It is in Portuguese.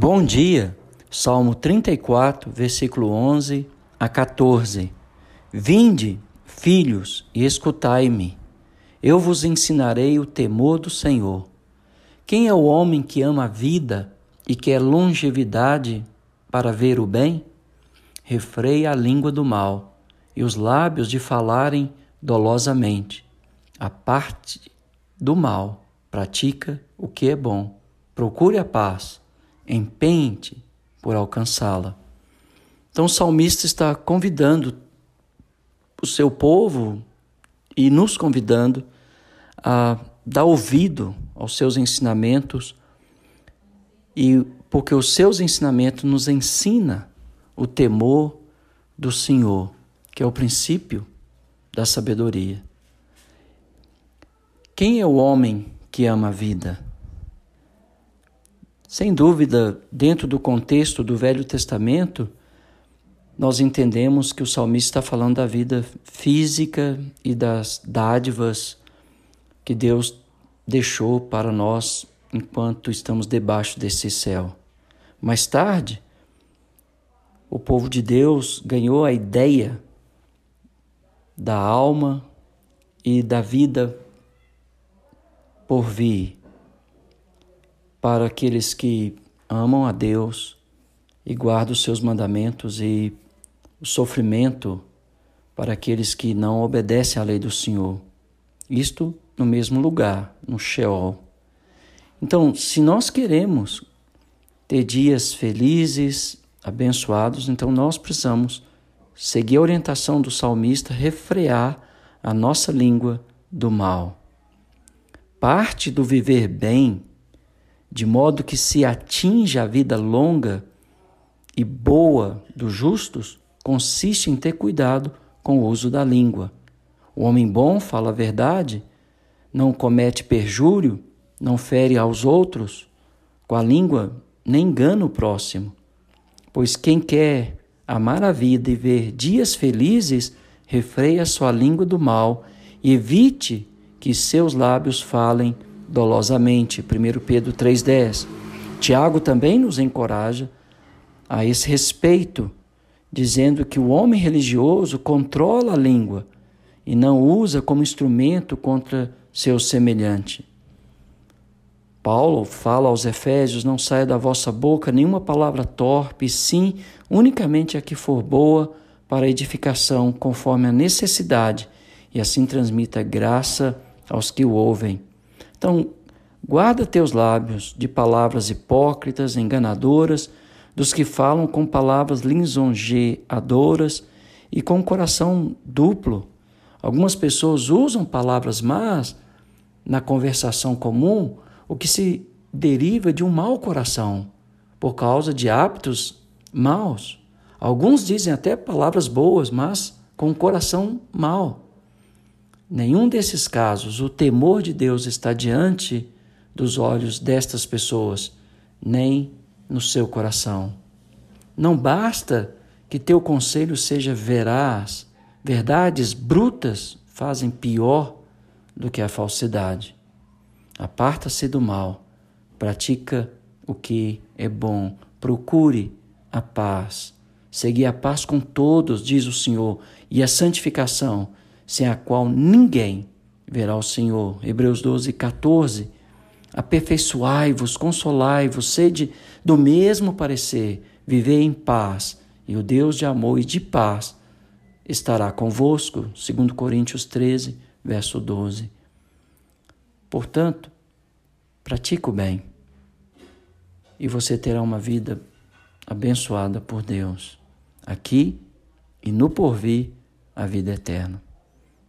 Bom dia, Salmo 34, versículo 11 a 14. Vinde, filhos, e escutai-me. Eu vos ensinarei o temor do Senhor. Quem é o homem que ama a vida e quer longevidade para ver o bem? Refreia a língua do mal e os lábios de falarem dolosamente. A parte do mal pratica o que é bom. Procure a paz empenhe-te por alcançá-la. Então o salmista está convidando o seu povo e nos convidando a dar ouvido aos seus ensinamentos e porque os seus ensinamentos nos ensina o temor do Senhor, que é o princípio da sabedoria. Quem é o homem que ama a vida? Sem dúvida, dentro do contexto do Velho Testamento, nós entendemos que o salmista está falando da vida física e das dádivas que Deus deixou para nós enquanto estamos debaixo desse céu. Mais tarde, o povo de Deus ganhou a ideia da alma e da vida por vir para aqueles que amam a Deus e guardam os seus mandamentos e o sofrimento para aqueles que não obedecem à lei do Senhor. Isto no mesmo lugar, no Sheol. Então, se nós queremos ter dias felizes, abençoados, então nós precisamos seguir a orientação do salmista, refrear a nossa língua do mal. Parte do viver bem de modo que se atinja a vida longa e boa dos justos, consiste em ter cuidado com o uso da língua. O homem bom fala a verdade, não comete perjúrio, não fere aos outros, com a língua nem engana o próximo. Pois quem quer amar a vida e ver dias felizes, refreia sua língua do mal e evite que seus lábios falem dolosamente. 1 Pedro 3,10. Tiago também nos encoraja a esse respeito, dizendo que o homem religioso controla a língua e não usa como instrumento contra seu semelhante. Paulo fala aos Efésios: Não saia da vossa boca nenhuma palavra torpe, sim unicamente a que for boa para edificação, conforme a necessidade, e assim transmita graça aos que o ouvem. Então, guarda teus lábios de palavras hipócritas, enganadoras, dos que falam com palavras lisonjeadoras e com coração duplo. Algumas pessoas usam palavras más na conversação comum, o que se deriva de um mau coração, por causa de hábitos maus. Alguns dizem até palavras boas, mas com o coração mau. Nenhum desses casos o temor de Deus está diante dos olhos destas pessoas, nem no seu coração. Não basta que teu conselho seja veraz, verdades brutas fazem pior do que a falsidade. Aparta-se do mal, pratica o que é bom, procure a paz. Segui a paz com todos, diz o Senhor, e a santificação sem a qual ninguém verá o Senhor. Hebreus 12, 14. Aperfeiçoai-vos, consolai-vos, sede do mesmo parecer, vivei em paz, e o Deus de amor e de paz estará convosco. 2 Coríntios 13, verso 12. Portanto, pratique o bem e você terá uma vida abençoada por Deus, aqui e no porvir, a vida eterna.